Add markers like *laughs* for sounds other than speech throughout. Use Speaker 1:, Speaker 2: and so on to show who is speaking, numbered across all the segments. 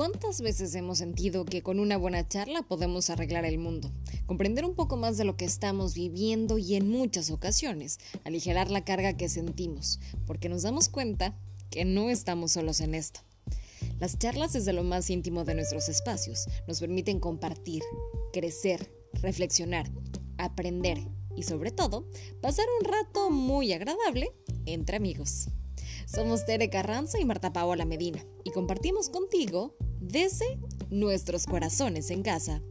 Speaker 1: ¿Cuántas veces hemos sentido que con una buena charla podemos arreglar el mundo? Comprender un poco más de lo que estamos viviendo y en muchas ocasiones aligerar la carga que sentimos, porque nos damos cuenta que no estamos solos en esto. Las charlas desde lo más íntimo de nuestros espacios nos permiten compartir, crecer, reflexionar, aprender y sobre todo pasar un rato muy agradable entre amigos. Somos Tere Carranza y Marta Paola Medina y compartimos contigo desde nuestros corazones en casa.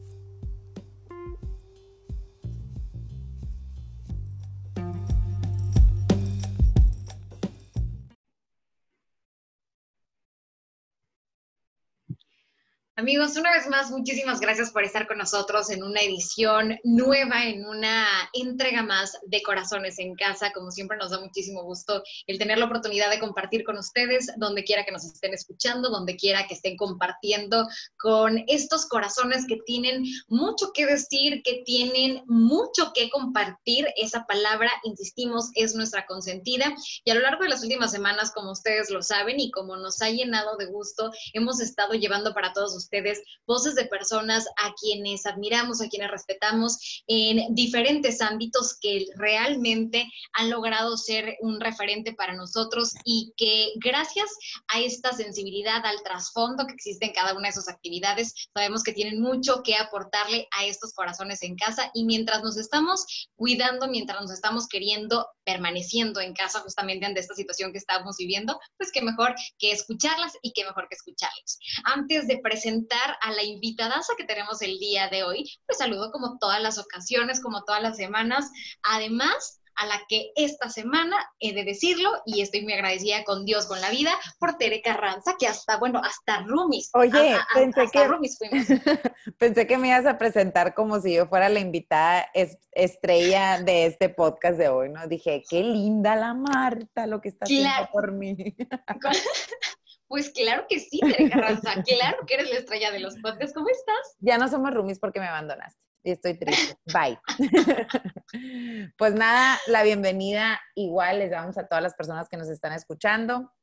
Speaker 2: Amigos, una vez más, muchísimas gracias por estar con nosotros en una edición nueva, en una entrega más de Corazones en Casa. Como siempre, nos da muchísimo gusto el tener la oportunidad de compartir con ustedes, donde quiera que nos estén escuchando, donde quiera que estén compartiendo con estos corazones que tienen mucho que decir, que tienen mucho que compartir. Esa palabra, insistimos, es nuestra consentida. Y a lo largo de las últimas semanas, como ustedes lo saben y como nos ha llenado de gusto, hemos estado llevando para todos ustedes ustedes voces de personas a quienes admiramos, a quienes respetamos en diferentes ámbitos que realmente han logrado ser un referente para nosotros y que gracias a esta sensibilidad, al trasfondo que existe en cada una de sus actividades, sabemos que tienen mucho que aportarle a estos corazones en casa y mientras nos estamos cuidando, mientras nos estamos queriendo, permaneciendo en casa justamente ante esta situación que estamos viviendo, pues qué mejor que escucharlas y qué mejor que escucharlos. Antes de presentar a la invitada que tenemos el día de hoy. Pues saludo como todas las ocasiones, como todas las semanas. Además, a la que esta semana he de decirlo y estoy muy agradecida con Dios, con la vida, por Tere Carranza, que hasta, bueno, hasta Rumis.
Speaker 3: Oye, pensé, que, *laughs* pensé que me ibas a presentar como si yo fuera la invitada estrella de este podcast de hoy, ¿no? Dije, qué linda la Marta, lo que está haciendo por mí. *laughs*
Speaker 2: Pues claro que sí, Tere Carranza, claro que eres la estrella de los podcasts. ¿Cómo estás?
Speaker 3: Ya no somos roomies porque me abandonaste y estoy triste. Bye. *laughs* pues nada, la bienvenida igual les damos a todas las personas que nos están escuchando.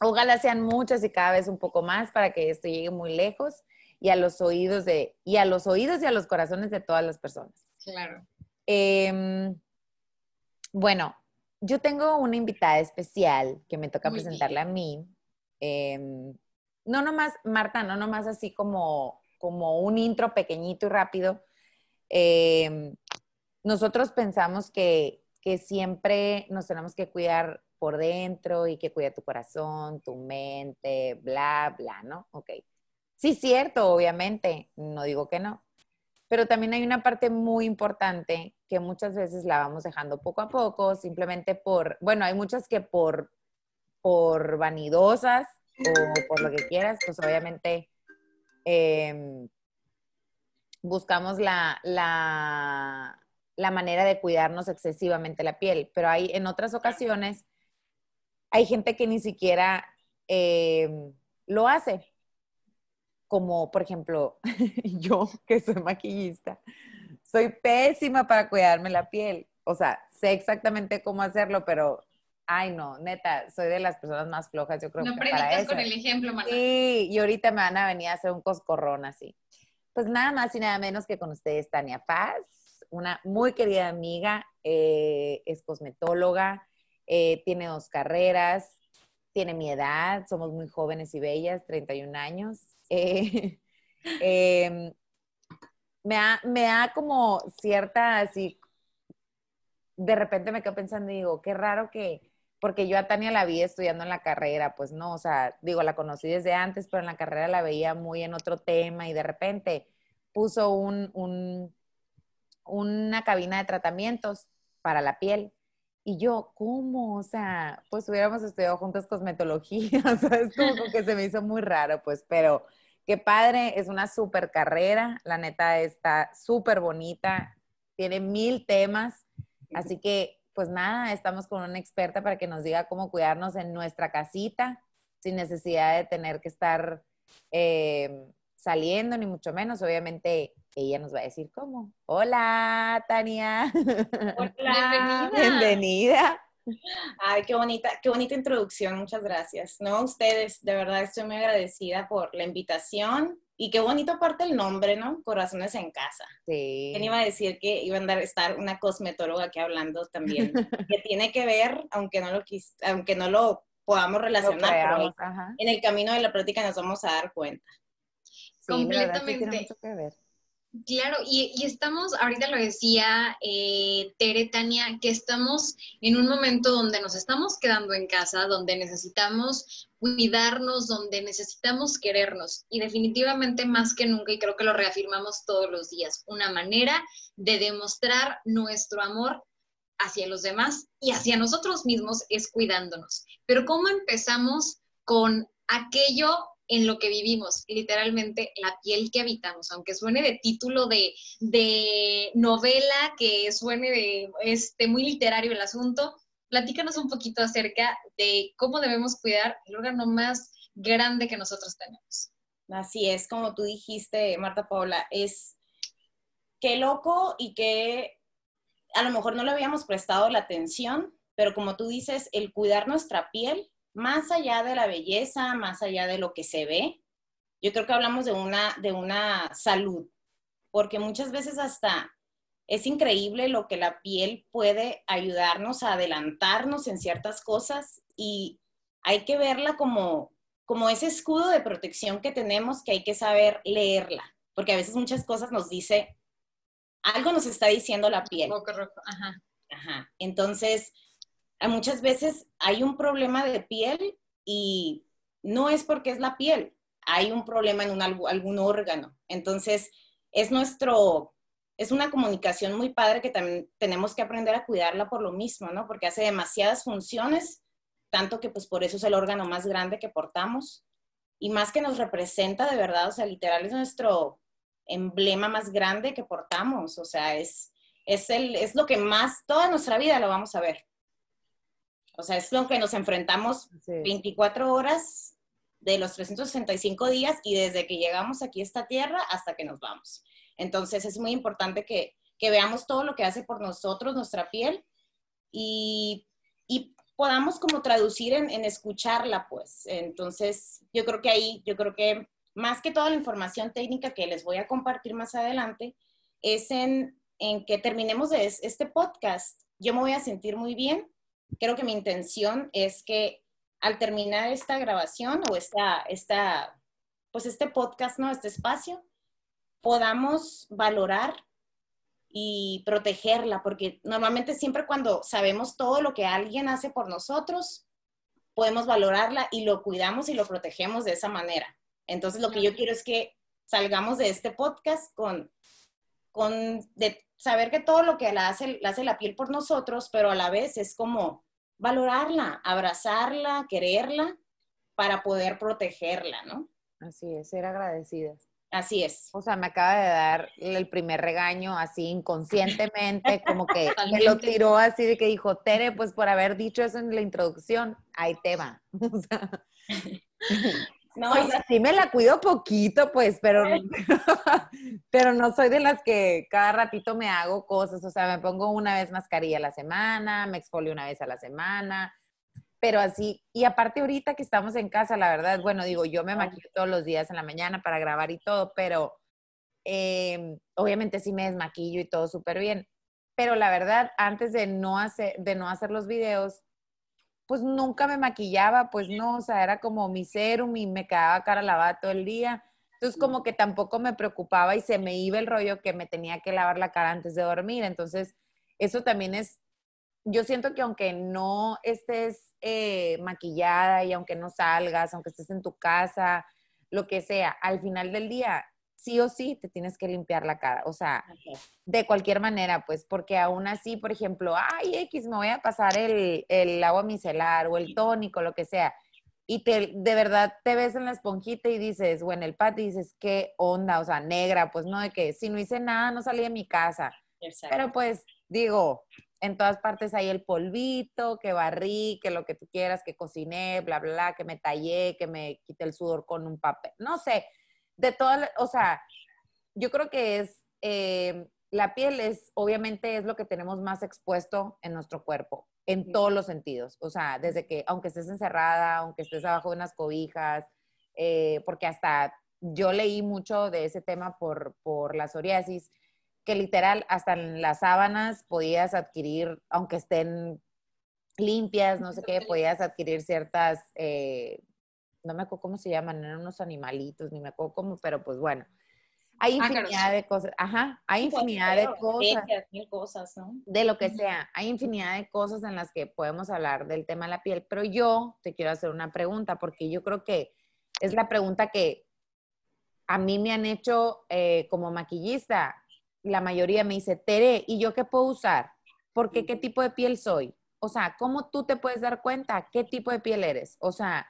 Speaker 3: Ojalá sean muchas y cada vez un poco más para que esto llegue muy lejos y a los oídos de y a los oídos y a los corazones de todas las personas.
Speaker 2: Claro.
Speaker 3: Em, bueno, yo tengo una invitada especial que me toca presentarle a mí. Em, no nomás, Marta, no nomás así como, como un intro pequeñito y rápido. Em, nosotros pensamos que, que siempre nos tenemos que cuidar por dentro y que cuida tu corazón, tu mente, bla, bla, ¿no? Ok. Sí, cierto, obviamente, no digo que no. Pero también hay una parte muy importante que muchas veces la vamos dejando poco a poco, simplemente por, bueno, hay muchas que por por vanidosas o por lo que quieras, pues obviamente em, buscamos la, la, manera de cuidarnos excesivamente la piel, pero hay en otras ocasiones hay gente que ni siquiera em, lo hace, como por ejemplo *laughs* yo que soy maquillista, soy pésima para cuidarme la piel, o sea, sé exactamente cómo hacerlo, pero Ay, no, neta, soy de las personas más flojas, yo creo
Speaker 2: no
Speaker 3: que para eso.
Speaker 2: con el ejemplo,
Speaker 3: Sí, y ahorita me van a venir a hacer un coscorrón así. Pues nada más y nada menos que con ustedes, Tania Paz, una muy querida amiga, eh, es cosmetóloga, eh, tiene dos carreras, tiene mi edad, somos muy jóvenes y bellas, 31 años. *laughs* Eh, em, me, da, me da como cierta, así, de repente me quedo pensando y digo, qué raro que porque yo a Tania la vi estudiando en la carrera, pues no, o sea, digo, la conocí desde antes, pero en la carrera la veía muy en otro tema y de repente puso un, una cabina de tratamientos para la piel. Y yo, ¿cómo? O sea, pues hubiéramos estudiado juntas cosmetología, *laughs* o sea, es como que se me hizo muy raro, pues, pero qué padre, es una súper carrera, la neta está súper bonita, tiene mil temas, así que pues nada, estamos con una experta para que nos diga cómo cuidarnos en nuestra casita sin necesidad de tener que estar eh, saliendo, ni mucho menos. Obviamente ella nos va a decir cómo. Hola, Tania. *laughs*
Speaker 2: Hola.
Speaker 3: Bienvenida.
Speaker 4: Ay, qué bonita, qué bonita introducción, muchas gracias. No, ustedes, de verdad estoy muy agradecida por la invitación y qué bonito aparte el nombre, ¿no? Corazones en casa. Sí. ¿Quién iba a decir que iba a estar una cosmetóloga aquí hablando también? *laughs* que tiene que ver, aunque no lo quis, aunque no lo podamos relacionar, pero en el camino de la práctica nos vamos a dar cuenta.
Speaker 2: Completamente. que ver. Claro, y, estamos, ahorita lo decía eh, Tere, Tania, que estamos en un momento donde nos estamos quedando en casa, donde necesitamos cuidarnos, donde necesitamos querernos. Y definitivamente más que nunca, y creo que lo reafirmamos todos los días, una manera de demostrar nuestro amor hacia los demás y hacia nosotros mismos es cuidándonos. Pero ¿cómo empezamos con aquello en lo que vivimos, literalmente la piel que habitamos, aunque suene de título de, novela, que suene de este, muy literario el asunto, platícanos un poquito acerca de cómo debemos cuidar el órgano más grande que nosotros tenemos.
Speaker 4: Así es, como tú dijiste, Marta Paula, es qué loco y que a lo mejor no le habíamos prestado la atención, pero como tú dices, el cuidar nuestra piel más allá de la belleza, más allá de lo que se ve, yo creo que hablamos de una, de una salud, porque muchas veces hasta es increíble lo que la piel puede ayudarnos a adelantarnos en ciertas cosas y hay que verla como, como ese escudo de protección que tenemos que hay que saber leerla, porque a veces muchas cosas nos dice, algo nos está diciendo la piel. Ajá. Ajá. Entonces, muchas veces hay un problema de piel y no es porque es la piel, hay un problema en un, algún órgano. Entonces, es nuestro, es una comunicación muy padre que también tenemos que aprender a cuidarla por lo mismo, ¿no? Porque hace demasiadas funciones, tanto que pues por eso es el órgano más grande que portamos y más que nos representa de verdad, o sea, literal es nuestro emblema más grande que portamos, o sea, es, es, el, es lo que más, toda nuestra vida lo vamos a ver. O sea, es lo que nos enfrentamos 24 horas de los 365 días y desde que llegamos aquí a esta tierra hasta que nos vamos. Entonces es muy importante que, veamos todo lo que hace por nosotros nuestra piel y, podamos como traducir en, escucharla, pues. Entonces yo creo que ahí, yo creo que más que toda la información técnica que les voy a compartir más adelante, es en, en que terminemos de este podcast. Yo me voy a sentir muy bien creo que mi intención es que al terminar esta grabación o esta, esta, pues este podcast, ¿no? Este espacio, podamos valorar y protegerla, porque normalmente siempre cuando sabemos todo lo que alguien hace por nosotros, podemos valorarla y lo cuidamos y lo protegemos de esa manera. Entonces, lo que yo quiero es que salgamos de este podcast con, con de saber que todo lo que la hace, la hace la piel por nosotros, pero a la vez es como valorarla, abrazarla, quererla para poder protegerla, ¿no?
Speaker 3: Así es, ser agradecidas.
Speaker 4: Así es.
Speaker 3: O sea, me acaba de dar el primer regaño así inconscientemente, *laughs* como que me lo tiró así de que dijo, Tere, pues por haber dicho eso en la introducción, ahí te va. *laughs* O sea, *laughs* no, o sea, sí me la cuido poquito, pues, pero, *laughs* pero no soy de las que cada ratito me hago cosas. O sea, me pongo una vez mascarilla a la semana, me exfolio una vez a la semana, pero así. Y aparte ahorita que estamos en casa, la verdad, bueno, digo, yo me maquillo todos los días en la mañana para grabar y todo, pero em, obviamente sí me desmaquillo y todo súper bien. Pero la verdad, antes de no hacer, de no hacer los videos, pues nunca me maquillaba, pues no, o sea, era como mi serum y me quedaba cara lavada todo el día. Entonces como que tampoco me preocupaba y se me iba el rollo que me tenía que lavar la cara antes de dormir. Entonces eso también es, yo siento que aunque no estés eh, maquillada y aunque no salgas, aunque estés en tu casa, lo que sea, al final del día sí o sí te tienes que limpiar la cara, o sea, de cualquier manera, pues, porque aún así, por ejemplo, ay, X, me voy a pasar el, el agua micelar o el tónico, lo que sea, y te, de verdad te ves en la esponjita y dices, o en el patio y dices, qué onda, o sea, negra, pues no, de que si no hice nada, no salí de mi casa. Pero pues, digo, en todas partes hay el polvito, que barrí, que lo que tú quieras, que cociné, bla, bla, bla, que me tallé, que me quité el sudor con un papel, no sé, de todas, o sea, yo creo que es eh, la piel es, obviamente, es lo que tenemos más expuesto en nuestro cuerpo, en todos los sentidos. O sea, desde que, aunque estés encerrada, aunque estés abajo de unas cobijas, eh, porque hasta yo leí mucho de ese tema por, por la psoriasis, que literal hasta en las sábanas podías adquirir, aunque estén limpias, no sé qué, podías adquirir ciertas, eh, no me acuerdo cómo se llaman, eran unos animalitos, ni me acuerdo cómo, pero pues bueno, hay infinidad de cosas, ajá, hay infinidad de cosas.
Speaker 4: Mil cosas, ¿no?
Speaker 3: De lo que sea, hay infinidad de cosas en las que podemos hablar del tema de la piel, pero yo te quiero hacer una pregunta, porque yo creo que es la pregunta que a mí me han hecho eh, como maquillista. La mayoría me dice, Tere, ¿y yo qué puedo usar? ¿Por qué? ¿Qué tipo de piel soy? O sea, ¿cómo tú te puedes dar cuenta qué tipo de piel eres? O sea,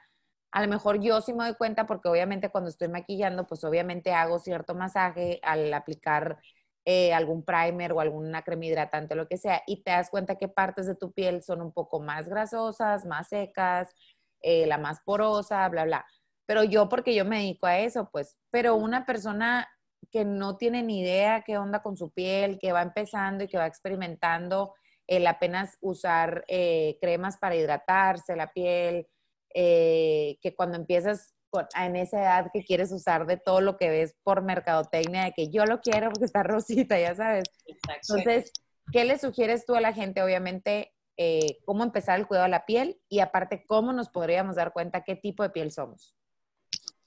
Speaker 3: a lo mejor yo sí me doy cuenta porque obviamente cuando estoy maquillando, pues obviamente hago cierto masaje al aplicar eh, algún primer o alguna crema hidratante, lo que sea, y te das cuenta que partes de tu piel son un poco más grasosas, más secas, eh, la más porosa, bla, bla. Pero yo, porque yo me dedico a eso, pues, pero una persona que no tiene ni idea qué onda con su piel, que va empezando y que va experimentando el apenas usar eh, cremas para hidratarse la piel, eh, que cuando empiezas en esa edad que quieres usar de todo lo que ves por mercadotecnia, de que yo lo quiero porque está *laughs* rosita, ya sabes. Entonces, ¿qué le sugieres tú a la gente? Obviamente, eh, cómo empezar el cuidado de la piel y aparte, cómo nos podríamos dar cuenta qué tipo de piel somos.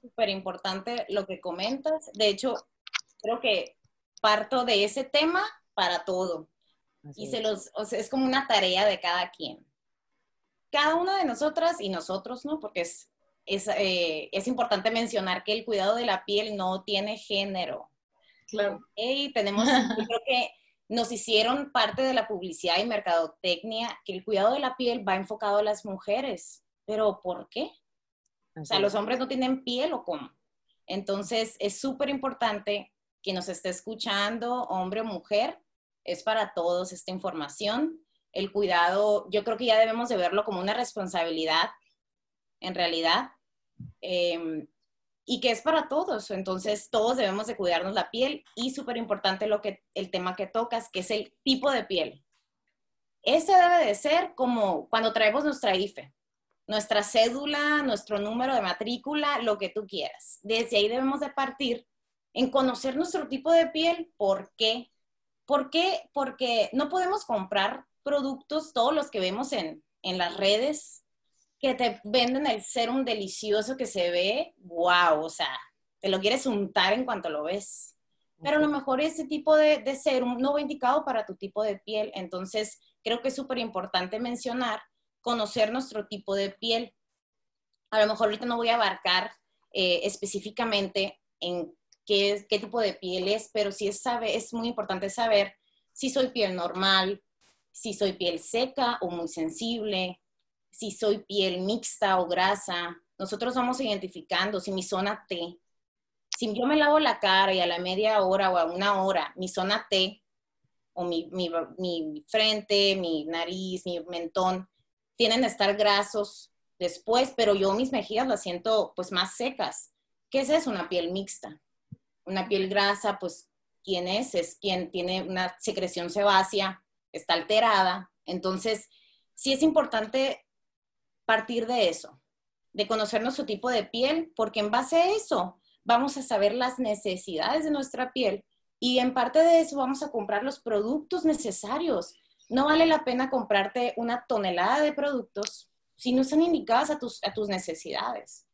Speaker 4: Súper importante lo que comentas. De hecho, creo que parto de ese tema para todo. y se los, o sea, es como una tarea de cada quien cada una de nosotras y nosotros, ¿no? Porque es, es, eh, es importante mencionar que el cuidado de la piel no tiene género.
Speaker 2: Claro.
Speaker 4: Y tenemos, yo *laughs* creo que nos hicieron parte de la publicidad y mercadotecnia que el cuidado de la piel va enfocado a las mujeres. Pero ¿por qué? O sea, los hombres no tienen piel o cómo. Entonces, es súper importante que nos esté escuchando, hombre o mujer, es para todos esta información el cuidado, yo creo que ya debemos de verlo como una responsabilidad, en realidad, em, y que es para todos. Entonces, todos debemos de cuidarnos la piel y súper importante lo que, el tema que tocas, que es el tipo de piel. Ese debe de ser como cuando traemos nuestra IFE, nuestra cédula, nuestro número de matrícula, lo que tú quieras. Desde ahí debemos de partir en conocer nuestro tipo de piel. ¿Por qué? ¿Por qué? Porque no podemos comprar productos, todos los que vemos en, las redes, que te venden el serum delicioso que se ve, wow, o sea, te lo quieres untar en cuanto lo ves. Pero a lo mejor ese tipo de, de serum no va indicado para tu tipo de piel. Entonces, creo que es súper importante mencionar, conocer nuestro tipo de piel. A lo mejor ahorita no voy a abarcar eh, específicamente en qué, qué tipo de piel es, pero sí es, sabe, es muy importante saber si soy piel normal, si soy piel seca o muy sensible, si soy piel mixta o grasa. Nosotros vamos identificando si mi zona T, si yo me lavo la cara y a la media hora o a una hora, mi zona T o mi, mi, frente, mi nariz, mi mentón, tienen que estar grasos después, pero yo mis mejillas las siento pues más secas. ¿Qué es eso? Una piel mixta. Una piel grasa, pues, ¿quién es? Es quien tiene una secreción sebácea está alterada. Entonces, sí es importante partir de eso, de conocer nuestro tipo de piel, porque en base a eso vamos a saber las necesidades de nuestra piel y en parte de eso vamos a comprar los productos necesarios. No vale la pena comprarte una tonelada de productos si no están indicadas a tus, a tus necesidades.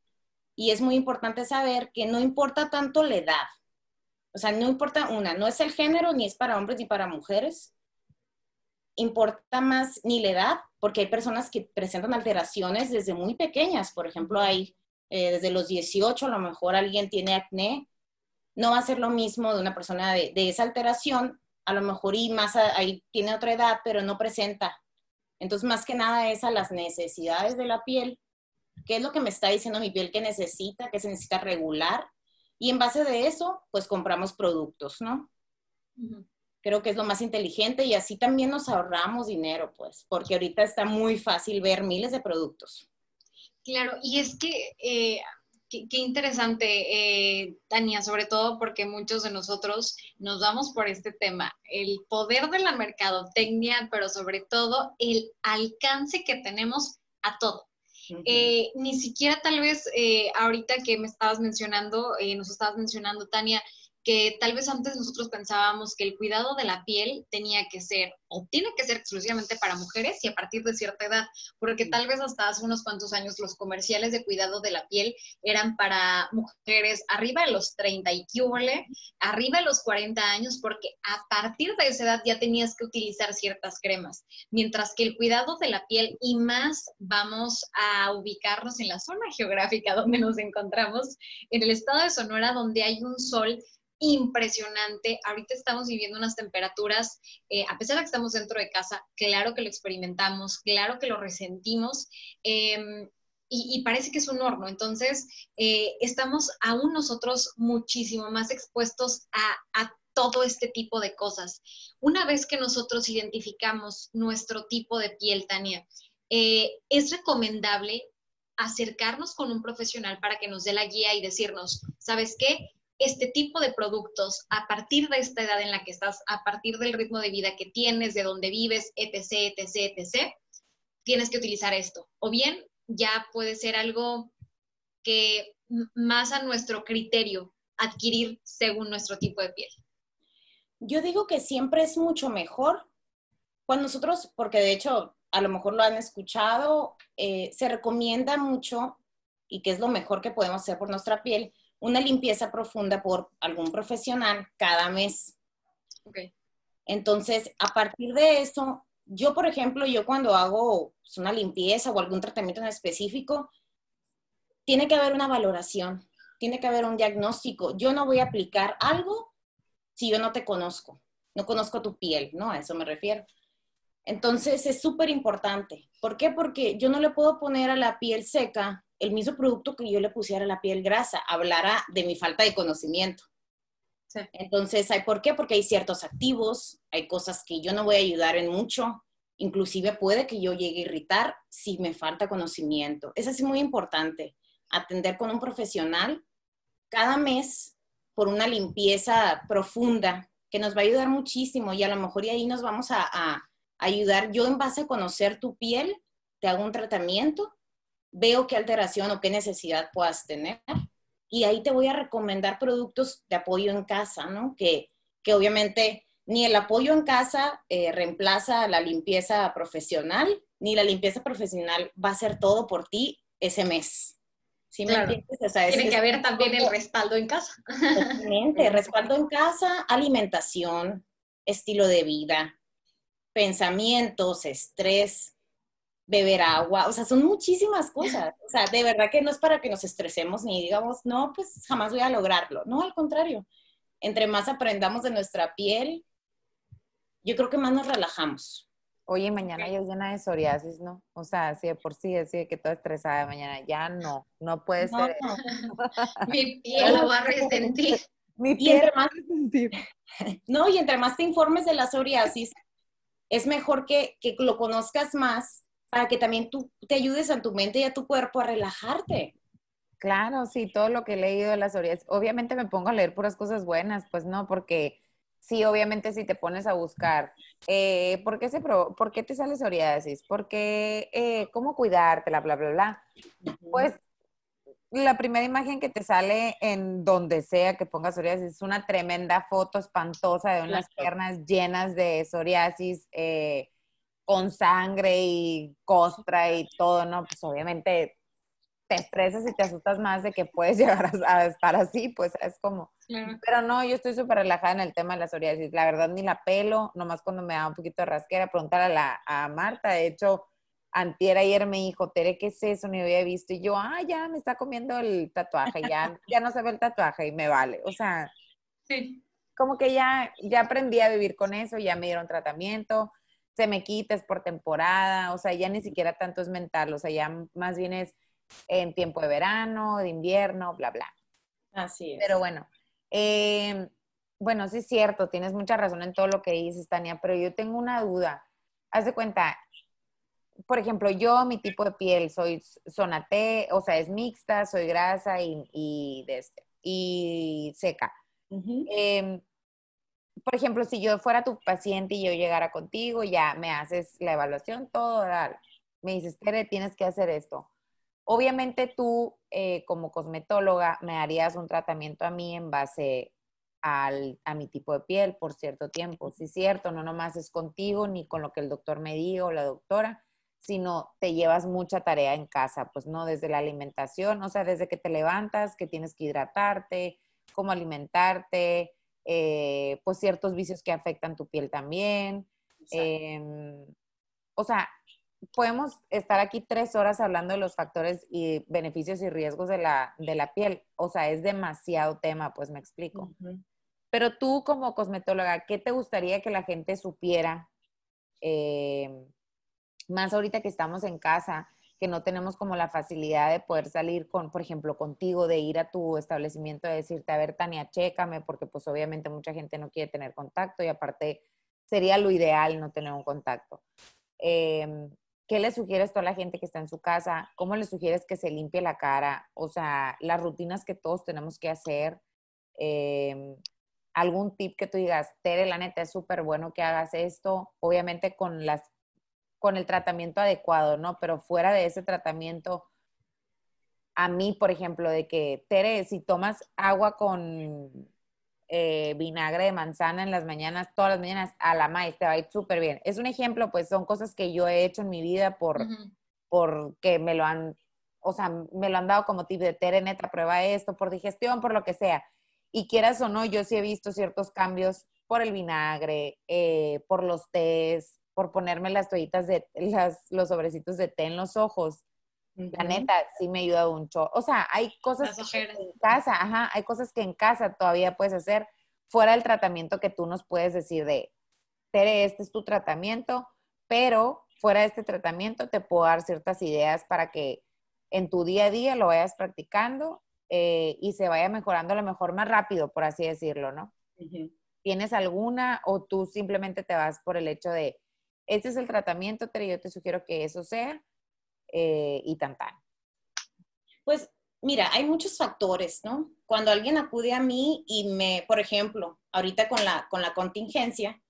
Speaker 4: Y es muy importante saber que no importa tanto la edad. O sea, no importa una, no es el género, ni es para hombres ni para mujeres importa más ni la edad, porque hay personas que presentan alteraciones desde muy pequeñas. Por ejemplo, hay eh, desde los 18, a lo mejor alguien tiene acné. No va a ser lo mismo de una persona de, esa alteración, a lo mejor y más ahí tiene otra edad, pero no presenta. Entonces, más que nada es a las necesidades de la piel. ¿Qué es lo que me está diciendo mi piel que necesita, que se necesita regular? Y en base de eso, pues compramos productos, ¿no? Creo que es lo más inteligente y así también nos ahorramos dinero, pues, porque ahorita está muy fácil ver miles de productos.
Speaker 2: Claro, y es que eh, Qué, interesante, eh, Tania, sobre todo porque muchos de nosotros nos vamos por este tema, el poder de la mercadotecnia, pero sobre todo el alcance que tenemos a todo. Eh, ni siquiera tal vez eh, ahorita que me estabas mencionando, nos estabas mencionando, Tania, que tal vez antes nosotros pensábamos que el cuidado de la piel tenía que ser o tiene que ser exclusivamente para mujeres y a partir de cierta edad, porque tal vez hasta hace unos cuantos años los comerciales de cuidado de la piel eran para mujeres arriba de los 30 y quíbole, arriba de los 40 años, porque a partir de esa edad ya tenías que utilizar ciertas cremas, mientras que el cuidado de la piel y más vamos a ubicarnos en la zona geográfica *laughs* donde nos encontramos, en el estado de Sonora, donde hay un sol impresionante. Ahorita estamos viviendo unas temperaturas, eh, a pesar de que estamos dentro de casa, claro que lo experimentamos, claro que lo resentimos. Em, y, parece que es un horno. Entonces, eh, estamos aún nosotros muchísimo más expuestos a, todo este tipo de cosas. Una vez que nosotros identificamos nuestro tipo de piel, Tania, eh, es recomendable acercarnos con un profesional para que nos dé la guía y decirnos, ¿sabes qué? Este tipo de productos a partir de esta edad en la que estás, a partir del ritmo de vida que tienes, de donde vives, etc., etc., etc., tienes que utilizar esto. O bien ya puede ser algo que más a nuestro criterio adquirir según nuestro tipo de piel.
Speaker 4: Yo digo que siempre es mucho mejor cuando nosotros, porque de hecho a lo mejor lo han escuchado, eh, se recomienda mucho y que es lo mejor que podemos hacer por nuestra piel, una limpieza profunda por algún profesional cada mes. Okay. Entonces, a partir de eso, yo, por ejemplo, yo cuando hago pues, una limpieza o algún tratamiento en específico, tiene que haber una valoración, tiene que haber un diagnóstico. Yo no voy a aplicar algo si yo no te conozco, no conozco tu piel, ¿no? A eso me refiero. Entonces, es súper importante. ¿Por qué? Porque yo no le puedo poner a la piel seca el mismo producto que yo le pusiera a la piel grasa, hablara de mi falta de conocimiento. Entonces, ¿hay por qué? Porque hay ciertos activos, hay cosas que yo no voy a ayudar en mucho, inclusive puede que yo llegue a irritar si me falta conocimiento. Es así muy importante, atender con un profesional cada mes por una limpieza profunda que nos va a ayudar muchísimo y a lo mejor y ahí nos vamos a, a ayudar. Yo en base a conocer tu piel, te hago un tratamiento veo qué alteración o qué necesidad puedas tener. Y ahí te voy a recomendar productos de apoyo en casa, ¿no? Que, que obviamente ni el apoyo en casa eh, reemplaza la limpieza profesional, ni la limpieza profesional va a ser todo por ti ese mes.
Speaker 2: ¿Sí me entiendes? Tiene que haber también el respaldo en casa.
Speaker 4: Exactamente, respaldo en casa, alimentación, estilo de vida, pensamientos, estrés, beber agua, o sea, son muchísimas *laughs* cosas. O sea, de verdad que no es para que nos estresemos ni digamos, no, pues jamás voy a lograrlo. No, al contrario. Entre más aprendamos de nuestra piel, yo creo que más nos relajamos.
Speaker 3: Oye, mañana ya es llena de psoriasis, ¿no? O sea, así de por sí, así de que toda estresada mañana, ya no, no puede ser. *laughs*
Speaker 2: Mi *laughs* piel lo va a resentir.
Speaker 4: Mi piel más, No, y entre más te informes de la psoriasis, es mejor que, que lo conozcas más para que también tú te ayudes a tu mente y a tu cuerpo a relajarte.
Speaker 3: Claro, sí, todo lo que he leído de las psoriasis, obviamente me pongo a leer puras cosas buenas, pues no, porque sí, obviamente si te pones a buscar, eh, ¿por, qué se ¿por qué te sale psoriasis? ¿Por qué, eh, cómo cuidártela, bla, bla, bla? Pues la primera imagen que te sale en donde sea que pongas psoriasis es una tremenda foto espantosa de unas piernas llenas de psoriasis, eh, con sangre y costra y todo, ¿no? Pues obviamente te estresas y te asustas más de que puedes *laughs* llegar a, estar así, pues es como... Pero no, yo estoy súper relajada en el tema de la psoriasis. La verdad, ni la pelo, nomás cuando me da un poquito de rasquera, preguntar a, la, a Marta. De hecho, antier ayer me dijo, Tere, ¿qué es eso? Ni había visto. Y yo, ah, ya me está comiendo el tatuaje, ya, ya no se ve el tatuaje y me vale. O sea, sí. como que ya, ya aprendí a vivir con eso, ya me dieron tratamiento se me quita, es por temporada, o sea, ya ni siquiera tanto es mental, o sea, ya más bien es en tiempo de verano, de invierno, bla, bla.
Speaker 4: Así es.
Speaker 3: Pero bueno, em, bueno, sí es cierto, tienes mucha razón en todo lo que dices, Tania, pero yo tengo una duda. Haz de cuenta, por ejemplo, yo, mi tipo de piel, soy zona T, o sea, es mixta, soy grasa y, y, de este, y seca. Por ejemplo, si yo fuera tu paciente y yo llegara contigo, ya me haces la evaluación, todo, me dices, Tere, tienes que hacer esto. Obviamente tú, eh, como cosmetóloga, me harías un tratamiento a mí en base al, a mi tipo de piel por cierto tiempo. Sí, cierto, no nomás es contigo ni con lo que el doctor me diga o la doctora, sino te llevas mucha tarea en casa, pues no desde la alimentación, o sea, desde que te levantas, que tienes que hidratarte, cómo alimentarte, eh, pues ciertos vicios que afectan tu piel también. Em, o sea, podemos estar aquí tres horas hablando de los factores y beneficios y riesgos de la, de la piel. O sea, es demasiado tema, pues me explico. Pero tú como cosmetóloga, ¿qué te gustaría que la gente supiera? Em, más ahorita que estamos en casa, que no tenemos como la facilidad de poder salir con, por ejemplo, contigo, de ir a tu establecimiento y decirte, a ver, Tania, chécame, porque pues obviamente mucha gente no quiere tener contacto y aparte sería lo ideal no tener un contacto. Em, ¿Qué le sugieres a toda la gente que está en su casa? ¿Cómo le sugieres que se limpie la cara? O sea, las rutinas que todos tenemos que hacer. Em, algún tip que tú digas, Tere, la neta es súper bueno que hagas esto, obviamente con las con el tratamiento adecuado, ¿no? Pero fuera de ese tratamiento, a mí, por ejemplo, de que, Tere, si tomas agua con eh, vinagre de manzana en las mañanas, todas las mañanas, a la maíz, te va a ir súper bien. Es un ejemplo, pues son cosas que yo he hecho en mi vida por, porque me lo han, o sea, me lo han dado como tip de Tere, neta, prueba esto, por digestión, por lo que sea. Y quieras o no, yo sí he visto ciertos cambios por el vinagre, eh, por los tés, por ponerme las toallitas de, las, los sobrecitos de té en los ojos. La neta, sí me ayuda un chorro. O sea, hay cosas que en casa, ajá, hay cosas que en casa todavía puedes hacer fuera del tratamiento que tú nos puedes decir de, Tere, este es tu tratamiento, pero fuera de este tratamiento te puedo dar ciertas ideas para que en tu día a día lo vayas practicando eh, y se vaya mejorando a lo mejor más rápido, por así decirlo, ¿no? ¿Tienes alguna o tú simplemente te vas por el hecho de, este es el tratamiento, Tere, yo te sugiero que eso sea eh, y tan tan.
Speaker 4: Pues mira, hay muchos factores, ¿no? Cuando alguien acude a mí y me, por ejemplo, ahorita con la, con la contingencia,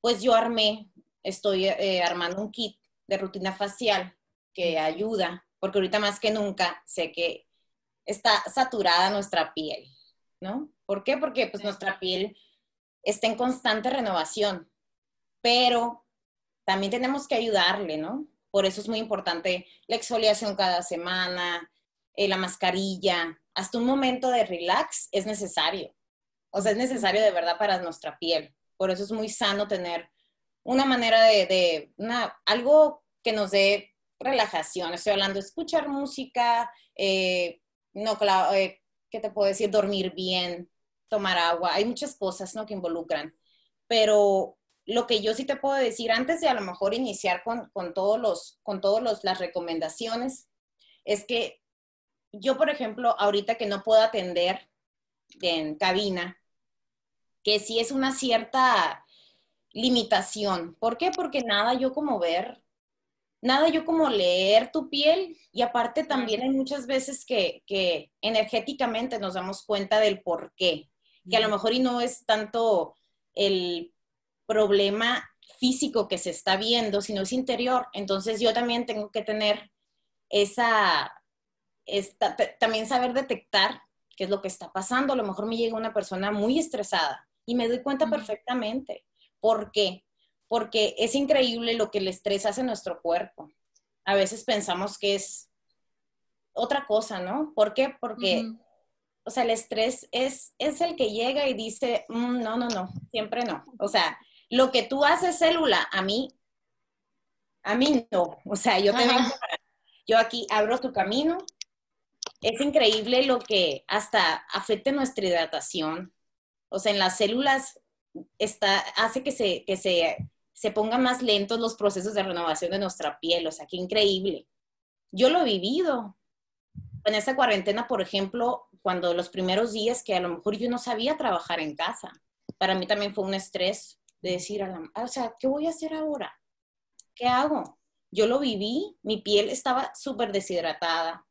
Speaker 4: pues yo armé, estoy eh, armando un kit de rutina facial que ayuda, porque ahorita más que nunca sé que está saturada nuestra piel, ¿no? ¿Por qué? Porque pues nuestra piel está en constante renovación, pero también tenemos que ayudarle, ¿no? Por eso es muy importante la exfoliación cada semana, eh, la mascarilla, hasta un momento de relax es necesario. O sea, es necesario de verdad para nuestra piel. Por eso es muy sano tener una manera de, una, algo que nos dé relajación. Estoy hablando de escuchar música, eh, no, eh, ¿qué te puedo decir? Dormir bien, tomar agua. Hay muchas cosas, ¿no? Que involucran. Pero lo que yo sí te puedo decir antes de a lo mejor iniciar con, todos los, con todos las recomendaciones, es que yo, por ejemplo, ahorita que no puedo atender en cabina, que sí es una cierta limitación. ¿Por qué? Porque nada yo como ver, nada yo como leer tu piel y aparte también hay muchas veces que, que energéticamente nos damos cuenta del por qué, que a lo mejor y no es tanto el problema físico que se está viendo, sino es interior. Entonces yo también tengo que tener esa, esta, también saber detectar qué es lo que está pasando. A lo mejor me llega una persona muy estresada y me doy cuenta perfectamente. ¿Por qué? Porque es increíble lo que el estrés hace en nuestro cuerpo. A veces pensamos que es otra cosa, ¿no? ¿Por qué? Porque, o sea, el estrés es, es el que llega y dice, mm, no, no, no, siempre no. O sea, lo que tú haces célula, a mí, a mí no. O sea, yo te yo aquí abro tu camino. Es increíble lo que hasta afecta nuestra hidratación. O sea, en las células está, hace que se, que se, se pongan más lentos los procesos de renovación de nuestra piel. O sea, qué increíble. Yo lo he vivido. En esta cuarentena, por ejemplo, cuando los primeros días que a lo mejor yo no sabía trabajar en casa, para mí también fue un estrés de decir, a la, o sea, ¿qué voy a hacer ahora? ¿Qué hago? yo lo viví, mi piel estaba súper deshidratada,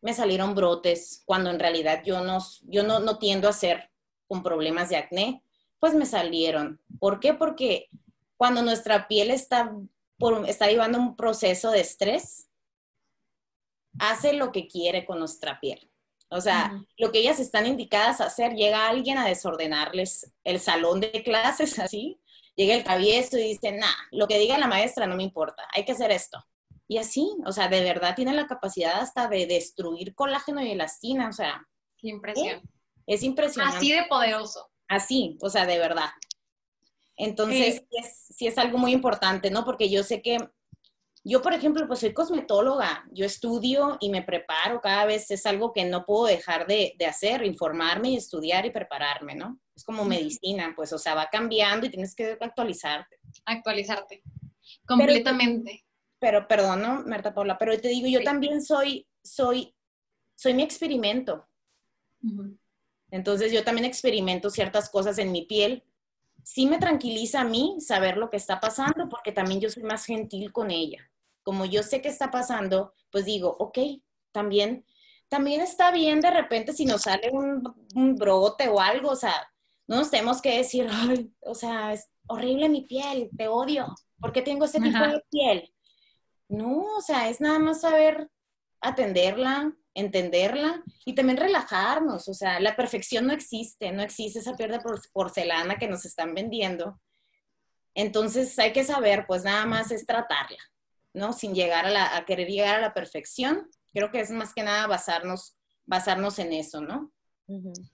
Speaker 4: me salieron brotes, cuando en realidad yo no, yo no, no tiendo a ser con problemas de acné, pues me salieron. ¿Por qué? Porque cuando nuestra piel está, por, está llevando un proceso de estrés, hace lo que quiere con nuestra piel. O sea, lo que ellas están indicadas a hacer, llega alguien a desordenarles el salón de clases *laughs* así, llega el travieso y dice, nah, lo que diga la maestra no me importa, hay que hacer esto. Y así, o sea, de verdad tiene la capacidad hasta de destruir colágeno y elastina, o sea.
Speaker 2: Impresión.
Speaker 4: Es impresionante.
Speaker 2: Así de poderoso.
Speaker 4: Así, o sea, de verdad. Entonces, sí. es, sí es algo muy importante, ¿no? Porque yo sé que yo, por ejemplo, pues soy cosmetóloga, yo estudio y me preparo cada vez, es algo que no puedo dejar de, de, hacer, informarme y estudiar y prepararme, ¿no? Es como medicina, pues, o sea, va cambiando y tienes que actualizarte.
Speaker 2: Actualizarte, completamente.
Speaker 4: Pero, pero perdón, ¿no, Marta Paula? Pero te digo, yo sí. también soy, soy, soy mi experimento. Uh -huh. Entonces, yo también experimento ciertas cosas en mi piel. Sí me tranquiliza a mí saber lo que está pasando porque también yo soy más gentil con ella como yo sé qué está pasando, pues digo, ok, también, también está bien de repente si nos sale un, un brote o algo, o sea, no nos tenemos que decir, ay, o sea, es horrible mi piel, te odio, ¿por qué tengo ese tipo Ajá. de piel? No, o sea, es nada más saber atenderla, entenderla y también relajarnos, o sea, la perfección no existe, no existe esa piel de porcelana que nos están vendiendo. Entonces hay que saber, pues nada más es tratarla. ¿No? Sin llegar a, la, a querer llegar a la perfección. Creo que es más que nada basarnos, basarnos en eso, ¿no?
Speaker 2: Uh -huh.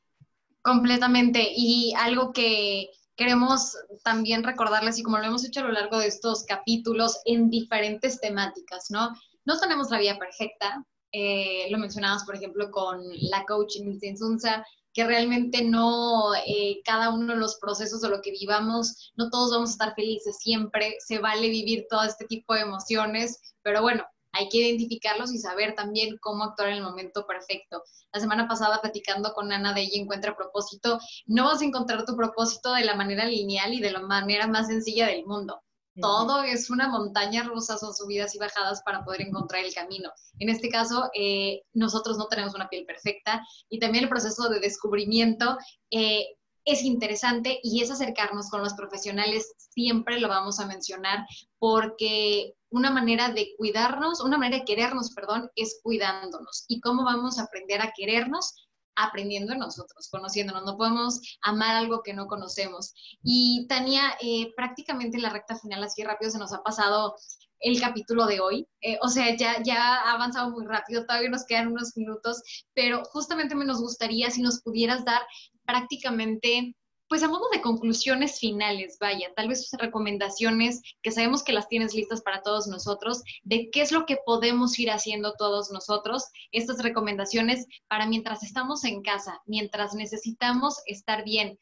Speaker 2: Completamente. Y algo que queremos también recordarles, y como lo hemos hecho a lo largo de estos capítulos en diferentes temáticas, ¿no? No tenemos la vida perfecta. Eh, lo mencionabas, por ejemplo, con la coach Nilsen Sunza, que realmente no eh, cada uno de los procesos de lo que vivamos, no todos vamos a estar felices siempre, se vale vivir todo este tipo de emociones, pero bueno, hay que identificarlos y saber también cómo actuar en el momento perfecto. La semana pasada platicando con Ana de ella encuentra propósito, no vas a encontrar tu propósito de la manera lineal y de la manera más sencilla del mundo. Todo es una montaña rusa, son subidas y bajadas para poder encontrar el camino. En este caso, eh, nosotros no tenemos una piel perfecta y también el proceso de descubrimiento eh, es interesante y es acercarnos con los profesionales, siempre lo vamos a mencionar, porque una manera de cuidarnos, una manera de querernos, perdón, es cuidándonos. ¿Y cómo vamos a aprender a querernos? Aprendiendo en nosotros, conociéndonos. No podemos amar algo que no conocemos. Y Tania, eh, prácticamente en la recta final, así rápido se nos ha pasado el capítulo de hoy. Eh, o sea, ya, ya ha avanzado muy rápido, todavía nos quedan unos minutos, pero justamente me nos gustaría si nos pudieras dar prácticamente pues a modo de conclusiones finales, vaya, tal vez recomendaciones que sabemos que las tienes listas para todos nosotros, de qué es lo que podemos ir haciendo todos nosotros, estas recomendaciones para mientras estamos en casa, mientras necesitamos estar bien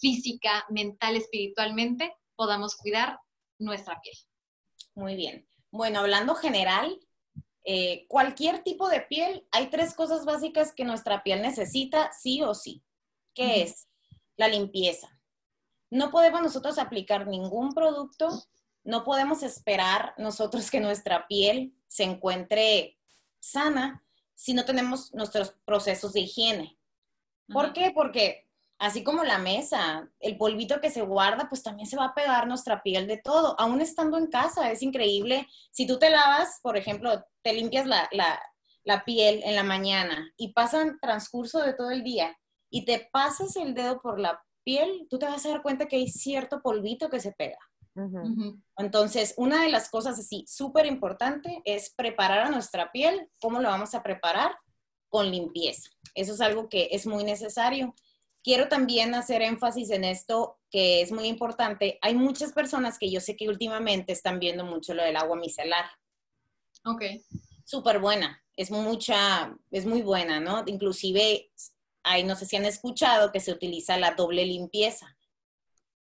Speaker 2: física, mental, espiritualmente, podamos cuidar nuestra piel.
Speaker 4: Muy bien. Bueno, hablando general, eh, cualquier tipo de piel, hay tres cosas básicas que nuestra piel necesita sí o sí. ¿Qué uh -huh. es? La limpieza. No podemos nosotros aplicar ningún producto, no podemos esperar nosotros que nuestra piel se encuentre sana si no tenemos nuestros procesos de higiene. ¿Por qué? Porque así como la mesa, el polvito que se guarda, pues también se va a pegar nuestra piel de todo, aún estando en casa. Es increíble. Si tú te lavas, por ejemplo, te limpias la, la, la piel en la mañana y pasan transcurso de todo el día y te pasas el dedo por la piel, tú te vas a dar cuenta que hay cierto polvito que se pega. Uh -huh. Entonces, una de las cosas así súper importante es preparar a nuestra piel. ¿Cómo lo vamos a preparar? Con limpieza. Eso es algo que es muy necesario. Quiero también hacer énfasis en esto que es muy importante. Hay muchas personas que yo sé que últimamente están viendo mucho lo del agua micelar.
Speaker 2: Ok.
Speaker 4: Súper buena. Es mucha, es muy buena, ¿no? Inclusive ahí no sé si han escuchado que se utiliza la doble limpieza.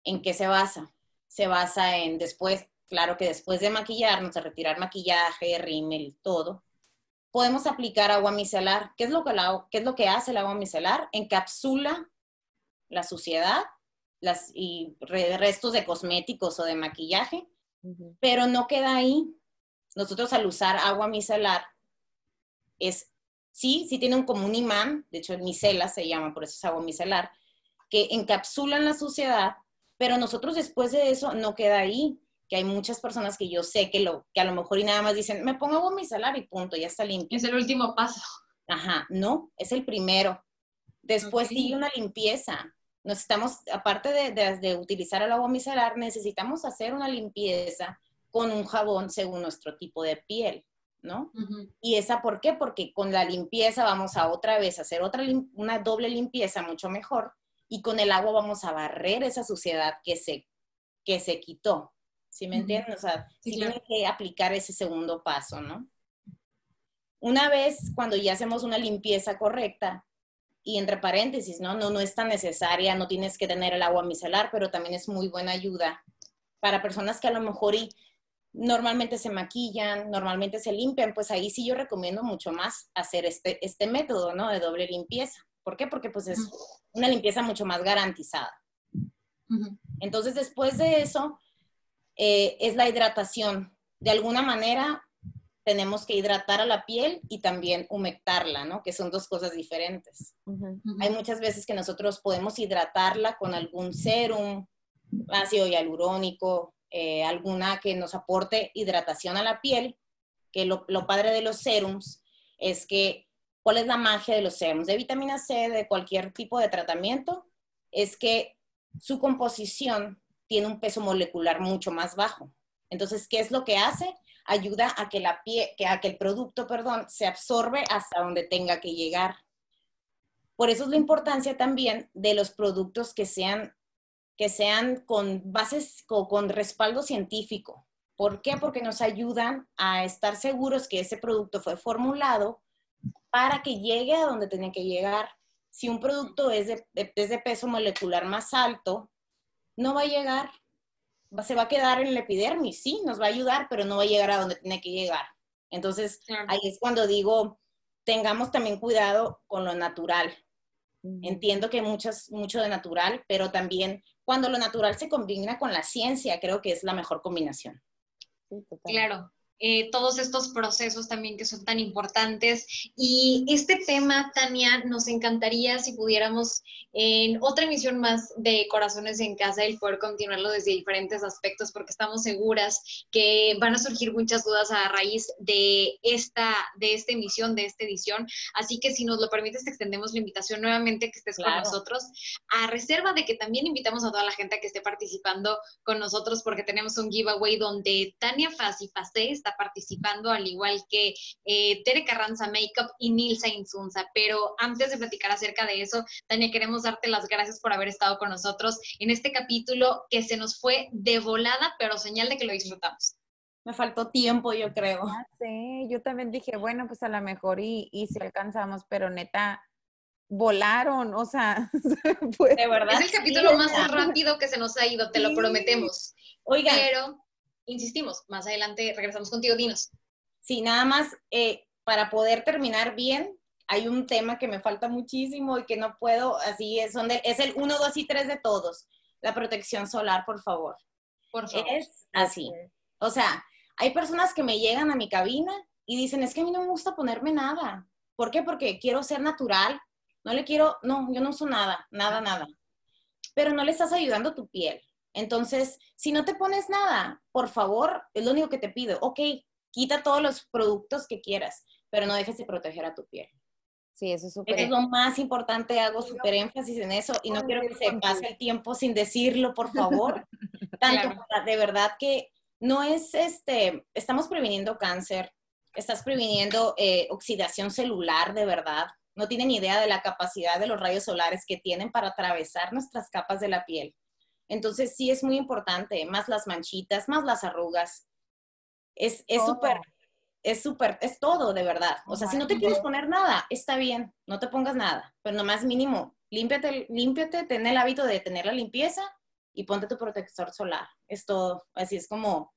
Speaker 4: ¿En qué se basa? Se basa en después, claro que después de maquillarnos, de retirar maquillaje, rímel, todo, podemos aplicar agua micelar. ¿Qué es lo que, la, qué es lo que hace el agua micelar? Encapsula la suciedad las, y restos de cosméticos o de maquillaje, uh -huh. pero no queda ahí. nosotros al usar agua micelar, es, sí, sí tiene un, como un imán, de hecho el micela se llama, por eso es agua micelar, que encapsulan la suciedad, pero nosotros después de eso no queda ahí, que hay muchas personas que yo sé que, lo, que a lo mejor y nada más dicen, me pongo agua micelar y punto, ya está limpio.
Speaker 2: Es el último paso.
Speaker 4: Ajá, no, es el primero. Después sigue una limpieza. Necesitamos, aparte de, de, utilizar el agua micelar, necesitamos hacer una limpieza con un jabón según nuestro tipo de piel, ¿no? Y esa, ¿por qué? Porque con la limpieza vamos a otra vez hacer otra, una doble limpieza mucho mejor y con el agua vamos a barrer esa suciedad que se, que se quitó. ¿Sí me entienden? O sea, sí, tienen que aplicar ese segundo paso, ¿no? Una vez cuando ya hacemos una limpieza correcta, y entre paréntesis, ¿no? No, no es tan necesaria, no tienes que tener el agua micelar, pero también es muy buena ayuda para personas que a lo mejor y normalmente se maquillan, normalmente se limpian, pues ahí sí yo recomiendo mucho más hacer este, este método, ¿no? De doble limpieza. ¿Por qué? Porque pues es una limpieza mucho más garantizada. Entonces, después de eso, eh, es la hidratación. De alguna manera, tenemos que hidratar a la piel y también humectarla, ¿no? Que son dos cosas diferentes. Hay muchas veces que nosotros podemos hidratarla con algún serum, ácido hialurónico, eh, alguna que nos aporte hidratación a la piel, que lo, lo padre de los serums es que ¿Cuál es la magia de los serums? De vitamina C, de cualquier tipo de tratamiento, es que su composición tiene un peso molecular mucho más bajo. Entonces, ¿qué es lo que hace? Ayuda a que, la pie, que, a que el producto, perdón, se absorbe hasta donde tenga que llegar. Por eso es la importancia también de los productos que sean, que sean con bases, con, con respaldo científico. ¿Por qué? Porque nos ayudan a estar seguros que ese producto fue formulado para que llegue a donde tiene que llegar. Si un producto es de, de peso molecular más alto, no va a llegar, se va a quedar en el epidermis, sí, nos va a ayudar, pero no va a llegar a donde tiene que llegar. Entonces, ahí es cuando digo, tengamos también cuidado con lo natural. Entiendo que muchas, mucho de natural, pero también cuando lo natural se combina con la ciencia, creo que es la mejor combinación.
Speaker 2: claro, eh, todos estos procesos también que son tan importantes. Y este tema, Tania, nos encantaría si pudiéramos en otra emisión más de Corazones en Casa el poder continuarlo desde diferentes aspectos, porque estamos seguras que van a surgir muchas dudas a raíz de esta, de esta emisión, de esta edición. Así que si nos lo permites, te extendemos la invitación nuevamente que estés con nosotros, a reserva de que también invitamos a toda la gente que esté participando con nosotros, porque tenemos un giveaway donde Tania Faz y participando, al igual que eh, Tere Carranza Makeup y Nilsa Insunza. Pero antes de platicar acerca de eso, Tania, queremos darte las gracias por haber estado con nosotros en este capítulo que se nos fue de volada, pero señal de que lo disfrutamos.
Speaker 4: Me faltó tiempo, yo creo.
Speaker 3: Sí, yo también dije, bueno, pues a lo mejor y, y si alcanzamos, pero neta, volaron, o sea, *laughs*
Speaker 2: de verdad. Es el capítulo más rápido que se nos ha ido, te lo prometemos. Oiga. Pero insistimos, más adelante regresamos contigo, dinos.
Speaker 4: Sí, nada más, eh, para poder terminar bien, hay un tema que me falta muchísimo y que no puedo, así es, son es el 1, 2 y 3 de todos. La protección solar, por favor.
Speaker 2: Por favor.
Speaker 4: Es así. O sea, hay personas que me llegan a mi cabina y dicen, es que a mí no me gusta ponerme nada. ¿Por qué? Porque quiero ser natural. No le quiero, no, yo no uso nada, nada, nada. Pero no le estás ayudando a tu piel. Entonces, si no te pones nada, por favor, es lo único que te pido. Ok, quita todos los productos que quieras, pero no dejes de proteger a tu piel.
Speaker 3: Sí, eso es súper.
Speaker 4: Eso es lo más importante, hago súper énfasis en eso y no quiero que se pase el tiempo sin decirlo, por favor. *laughs* Tanto de verdad que no es este, estamos previniendo cáncer, estás previniendo eh, oxidación celular de verdad. No tienen idea de la capacidad de los rayos solares que tienen para atravesar nuestras capas de la piel. Entonces sí es muy importante, más las manchitas, más las arrugas. Es súper, es súper, es, todo de verdad. O sea, si no te quieres poner nada, está bien, no te pongas nada, pero nomás mínimo, límpiate, límpiate, ten el hábito de tener la limpieza y ponte tu protector solar. Es todo. Así es como...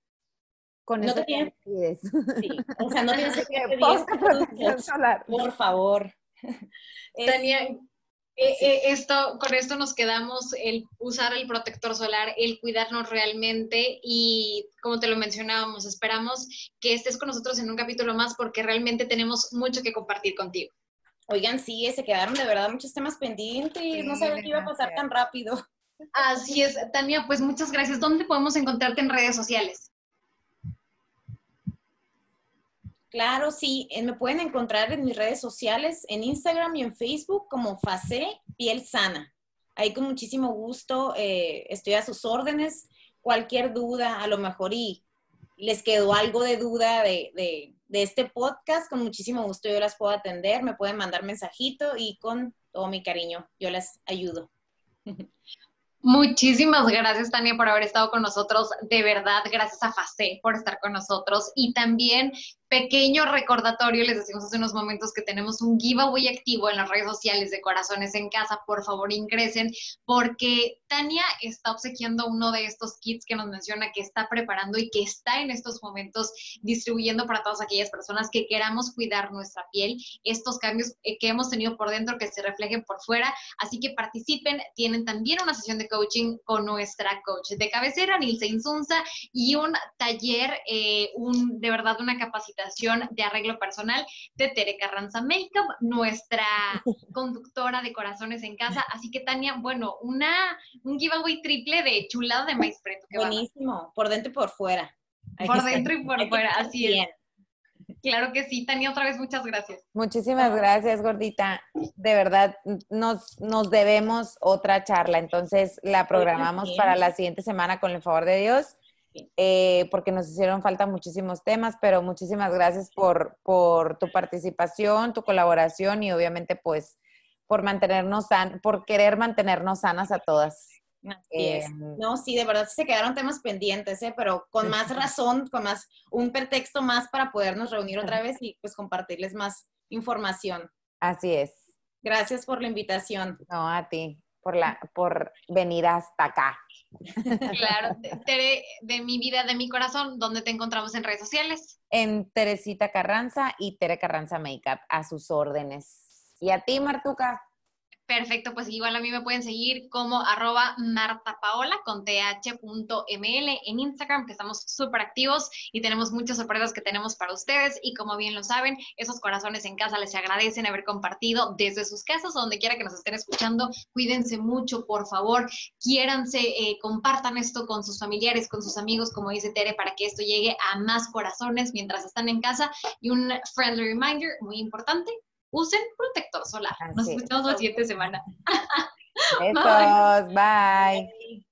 Speaker 3: Con no te
Speaker 4: tienes, sí, o sea, no tienes que *laughs* *laughs* solar. Por favor. *laughs*
Speaker 2: Eh, eh, esto, con esto nos quedamos, el usar el protector solar, el cuidarnos realmente y como te lo mencionábamos, esperamos que estés con nosotros en un capítulo más porque realmente tenemos mucho que compartir contigo.
Speaker 4: Oigan, sí, se quedaron de verdad muchos temas pendientes, no sabía que iba a pasar tan rápido.
Speaker 2: Así es, Tania, pues muchas gracias. ¿Dónde podemos encontrarte en redes sociales?
Speaker 4: Claro, sí, eh, me pueden encontrar en mis redes sociales, en Instagram y en Facebook como Face Piel Sana. Ahí con muchísimo gusto eh, estoy a sus órdenes. Cualquier duda, a lo mejor y les quedó algo de duda de, de, de este podcast, con muchísimo gusto yo las puedo atender. Me pueden mandar mensajito y con todo mi cariño yo les ayudo. *laughs*
Speaker 2: Muchísimas gracias, Tania, por haber estado con nosotros. De verdad, gracias a Face por estar con nosotros. Y también pequeño recordatorio, les decimos hace unos momentos que tenemos un giveaway activo en las redes sociales de Corazones en Casa. Por favor, ingresen porque Tania está obsequiando uno de estos kits que nos menciona que está preparando y que está en estos momentos distribuyendo para todas aquellas personas que queramos cuidar nuestra piel, estos cambios eh, que hemos tenido por dentro que se reflejen por fuera. Así que participen, tienen también una sesión de coaching con nuestra coach de cabecera, Nilce Insunza, y un taller, eh, un, de verdad una capacitación de arreglo personal de Tere Carranza Makeup, nuestra *laughs* conductora de corazones en casa. Así que Tania, bueno, una, un giveaway triple de chulada de maíz preto.
Speaker 4: Buenísimo, por dentro y por fuera.
Speaker 2: por dentro y por fuera, así es. Claro que sí, Tania, otra vez muchas gracias.
Speaker 3: Muchísimas gracias, gordita. De verdad, nos, nos debemos otra charla, entonces la programamos para la siguiente semana con el favor de Dios. Eh, porque nos hicieron falta muchísimos temas, pero muchísimas gracias por, por tu participación, tu colaboración y obviamente pues por mantenernos por querer mantenernos sanas a todas.
Speaker 4: Eh, no, sí, de verdad se quedaron temas pendientes, ¿eh? pero con más razón, con más, un pretexto más para podernos reunir otra vez y pues compartirles más información.
Speaker 3: Así es.
Speaker 4: Gracias por la invitación.
Speaker 3: No, a ti, por, la, por venir hasta acá.
Speaker 2: Claro, Tere, de mi vida, de mi corazón, ¿dónde te encontramos en redes sociales?
Speaker 3: En Teresita Carranza y Tere Carranza Makeup, a sus órdenes. ¿Y a ti, Martuca?
Speaker 2: Perfecto, pues igual a mí me pueden seguir como arroba martapaola con th.ml en Instagram, que estamos súper activos y tenemos muchas sorpresas que tenemos para ustedes. Y como bien lo saben, esos corazones en casa les agradecen haber compartido desde sus casas, donde quiera que nos estén escuchando. Cuídense mucho, por favor. Quiéranse, eh, compartan esto con sus familiares, con sus amigos, como dice Tere, para que esto llegue a más corazones mientras están en casa. Y un friendly reminder muy importante, usen protector solar. Nos escuchamos la siguiente semana.
Speaker 3: Besos, *laughs* bye.